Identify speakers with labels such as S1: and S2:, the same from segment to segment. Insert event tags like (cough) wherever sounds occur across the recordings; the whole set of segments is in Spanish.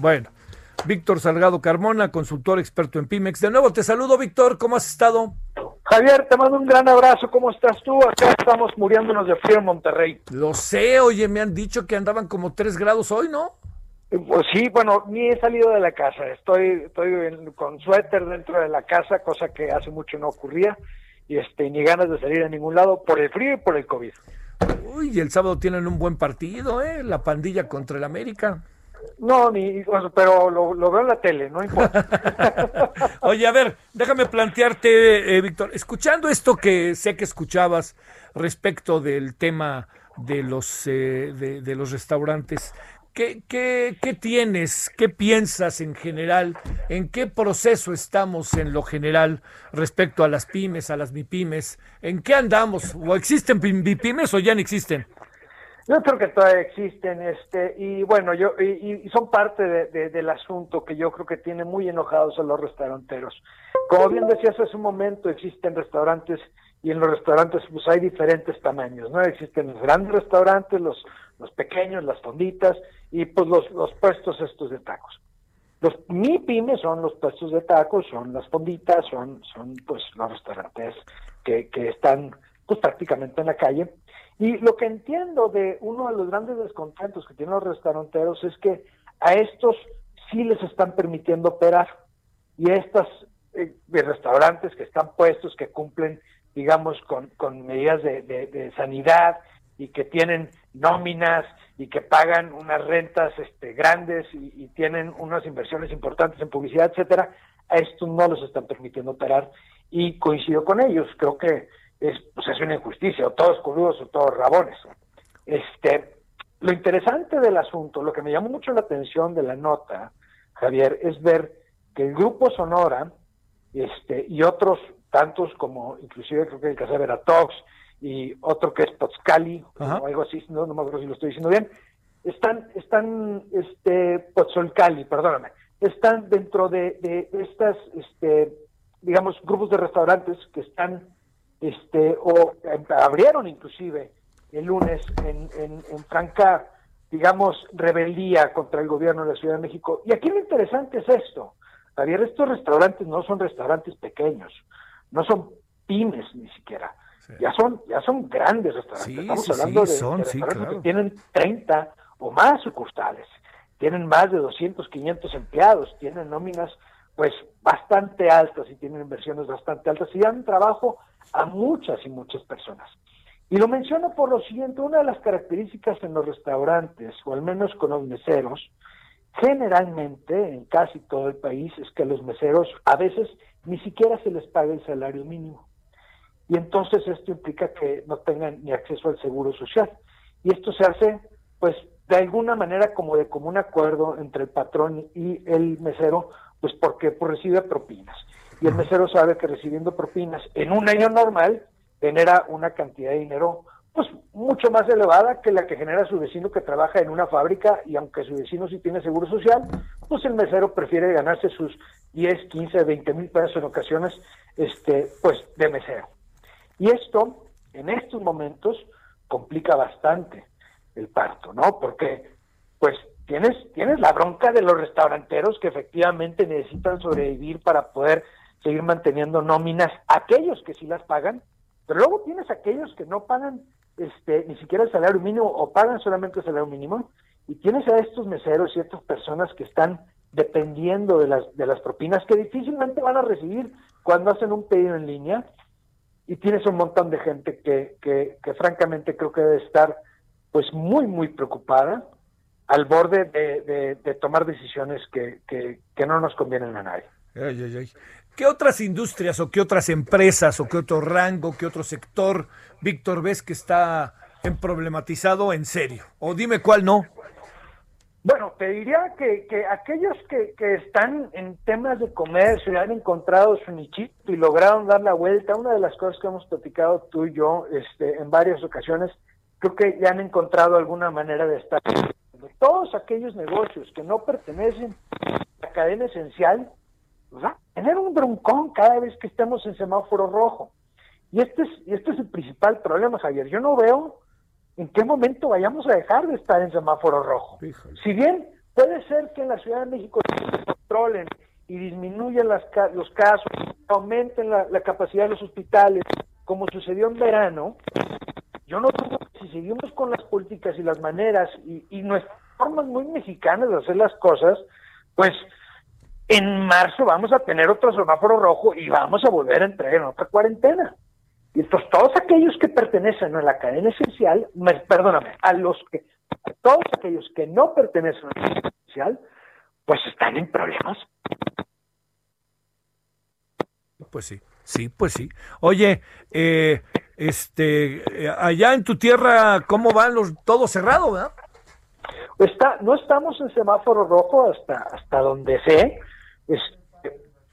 S1: Bueno, Víctor Salgado Carmona, consultor experto en Pimex. De nuevo te saludo, Víctor. ¿Cómo has estado?
S2: Javier, te mando un gran abrazo. ¿Cómo estás tú? Acá estamos muriéndonos de frío en Monterrey.
S1: Lo sé, oye, me han dicho que andaban como 3 grados hoy, ¿no?
S2: Pues sí, bueno, ni he salido de la casa. Estoy, estoy en- con suéter dentro de la casa, cosa que hace mucho no ocurría. Y este, ni ganas de salir a ningún lado por el frío y por el COVID.
S1: Uy, y el sábado tienen un buen partido, ¿eh? La pandilla contra el América.
S2: No, ni, pero lo, veo en la tele, no importa. (laughs)
S1: Oye, a ver, déjame plantearte, eh, Víctor, escuchando esto que sé que escuchabas respecto del tema de los, eh, de, los restaurantes, ¿qué, qué, tienes, qué piensas en general, en qué proceso estamos en lo general respecto a las pymes, a las MIPYMES? ¿En qué andamos? ¿O existen MIPYMES o ya no existen?
S2: Yo creo que todavía existen, este, y bueno, yo, y, son parte de- de- del asunto que yo creo que tiene muy enojados a los restauranteros. Como bien decías hace un momento, existen restaurantes y en los restaurantes pues hay diferentes tamaños, ¿no? Existen los grandes restaurantes, los, los pequeños, las fonditas y pues los, los puestos estos de tacos. Los mi pymes son los puestos de tacos, son las fonditas, son, son pues los restaurantes que, que están pues prácticamente en la calle. Y lo que entiendo de uno de los grandes descontentos que tienen los restauranteros es que a estos sí les están permitiendo operar y estas eh, de restaurantes que están puestos, que cumplen, digamos, con, con medidas de sanidad y que tienen nóminas y que pagan unas rentas este, grandes y, y tienen unas inversiones importantes en publicidad, etcétera, a estos no los están permitiendo operar y coincido con ellos. Creo que es, pues es una injusticia, o todos coludos o todos rabones. Este, lo interesante del asunto, lo que me llamó mucho la atención de la nota, Javier, es ver que el grupo Sonora este, y otros tantos como inclusive creo que el Casa Veratox y otro que es Potzcali
S1: Ajá.
S2: o algo así, no, no me acuerdo si lo estoy diciendo bien, están, están, este, Pozzolcali, perdóname, están dentro de, de estas, este, digamos, grupos de restaurantes que están, este, o eh, abrieron inclusive el lunes en, en, en franca, digamos, rebeldía contra el gobierno de la Ciudad de México. Y aquí lo interesante es esto, Javier, estos restaurantes no son restaurantes pequeños, no son pymes ni siquiera. Ya son, ya son grandes restaurantes.
S1: Sí,
S2: Estamos
S1: sí,
S2: hablando de,
S1: son,
S2: de
S1: sí,
S2: restaurantes
S1: claro.
S2: que tienen 30 o más sucursales, tienen más de 200, 500 empleados, tienen nóminas pues bastante altas y tienen inversiones bastante altas y dan trabajo a muchas y muchas personas. Y lo menciono por lo siguiente, una de las características en los restaurantes, o al menos con los meseros, generalmente en casi todo el país es que los meseros a veces ni siquiera se les paga el salario mínimo. Y entonces esto implica que no tengan ni acceso al seguro social. Y esto se hace, pues, de alguna manera como de común acuerdo entre el patrón y el mesero, pues porque pues, recibe propinas. Y el mesero sabe que recibiendo propinas en un año normal genera una cantidad de dinero pues mucho más elevada que la que genera su vecino que trabaja en una fábrica y aunque su vecino sí tiene seguro social, pues el mesero prefiere ganarse sus 10, 15, 20 mil pesos en ocasiones, este, pues de mesero. Y esto, en estos momentos, complica bastante el parto, ¿no? Porque, pues, tienes, tienes la bronca de los restauranteros que efectivamente necesitan sobrevivir para poder seguir manteniendo nóminas, aquellos que sí las pagan, pero luego tienes aquellos que no pagan este, ni siquiera el salario mínimo o pagan solamente el salario mínimo, y tienes a estos meseros y estas personas que están dependiendo de las, de las propinas que difícilmente van a recibir cuando hacen un pedido en línea, y tienes un montón de gente que, que, que francamente creo que debe estar pues muy, muy preocupada al borde de, de, de tomar decisiones que, que, que, no nos convienen a nadie.
S1: Ay, ay, ay. ¿Qué otras industrias o qué otras empresas o qué otro rango, qué otro sector, Víctor, ves que está en problematizado en serio? O dime cuál no.
S2: Bueno, te diría que, que aquellos que, que, están en temas de comercio y han encontrado su nichito y lograron dar la vuelta, una de las cosas que hemos platicado tú y yo este, en varias ocasiones, creo que ya han encontrado alguna manera de estar. Todos aquellos negocios que no pertenecen a la cadena esencial, pues, va a tener un broncón cada vez que estemos en semáforo rojo. Y este es, y este es el principal problema, Javier. Yo no veo en qué momento vayamos a dejar de estar en semáforo rojo. Si bien puede ser que en la Ciudad de México se controlen y disminuyan las, los casos, aumenten la, capacidad de los hospitales, como sucedió en verano, yo no dudo que si seguimos con las políticas y las maneras y, y nuestras formas muy mexicanas de hacer las cosas, pues en marzo vamos a tener otro semáforo rojo y vamos a volver a entrar en otra cuarentena. Y entonces todos aquellos que pertenecen a la cadena esencial, perdóname, a los que, todos aquellos que no pertenecen a la cadena esencial, pues están en problemas.
S1: Pues sí, sí, pues sí. Oye, eh, este, allá en tu tierra, ¿cómo van los, todo cerrado, verdad?
S2: Está, no estamos en semáforo rojo hasta, hasta donde sé. Es,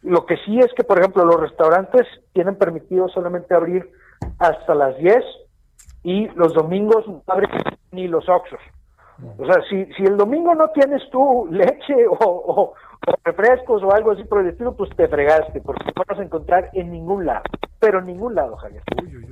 S2: lo que sí es que, por ejemplo, los restaurantes tienen permitido solamente abrir hasta las 10 y los domingos no abren ni los oxos. O sea, si, si el domingo no tienes tú leche (laughs) o, refrescos o algo así por el estilo, pues te fregaste, porque no vas a encontrar en ningún lado, pero en ningún lado, Javier.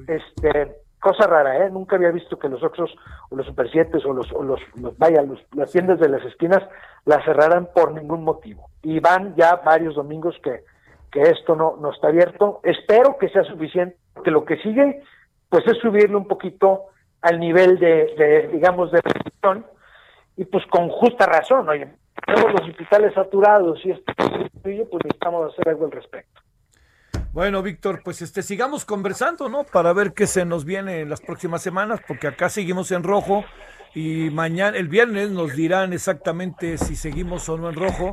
S2: Este, cosa rara, ¿eh? Nunca había visto que los Oxos o los Super 7 o los, o los, vaya, los, las tiendas de las esquinas las cerraran por ningún motivo. Y van ya varios domingos que, que esto no, no está abierto. Espero que sea suficiente, que lo que sigue, pues es subirle un poquito al nivel de, de digamos, de restricción, y pues con justa razón, oye, tenemos los hospitales saturados y esto, pues necesitamos hacer algo al respecto.
S1: Bueno, Víctor, pues este sigamos conversando, ¿no? Para ver qué se nos viene en las próximas semanas, porque acá seguimos en rojo y mañana, el viernes, nos dirán exactamente si seguimos o no en rojo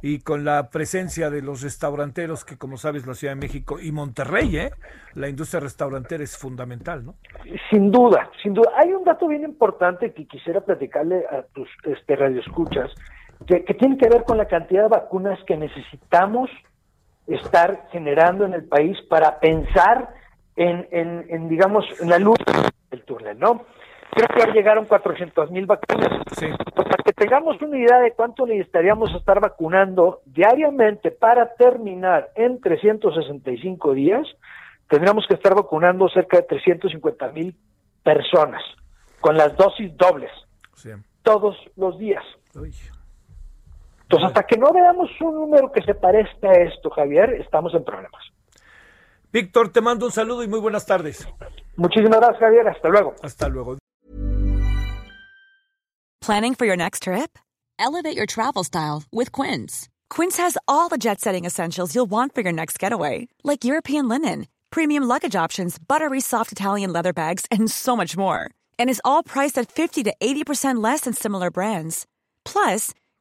S1: y con la presencia de los restauranteros, que como sabes, la Ciudad de México y Monterrey, ¿eh? La industria restaurantera es fundamental, ¿no?
S2: Sin duda, sin duda. Hay un dato bien importante que quisiera platicarle a tus este, radioescuchas, que, que tiene que ver con la cantidad de vacunas que necesitamos estar generando en el país para pensar en, en, digamos, en la luz del túnel, ¿no? Creo que ya llegaron 400 mil vacunas. Para que tengamos una idea de cuánto necesitaríamos estar vacunando diariamente para terminar en 365 días, tendríamos que estar vacunando cerca de 350 mil personas con las dosis dobles todos los días. Entonces, hasta que no veamos un número que se parezca a esto, Javier, estamos en problemas.
S1: Víctor, te mando un saludo y muy buenas tardes.
S2: Muchísimas gracias, Javier. Hasta luego.
S1: Hasta luego.
S3: Planning for your next trip? Elevate your travel style with Quince. Quince has all the jet-setting essentials you'll want for your next getaway, like European linen, premium luggage options, buttery soft Italian leather bags, and so much more. And is all priced at 50 to 80% less than similar brands. Plus,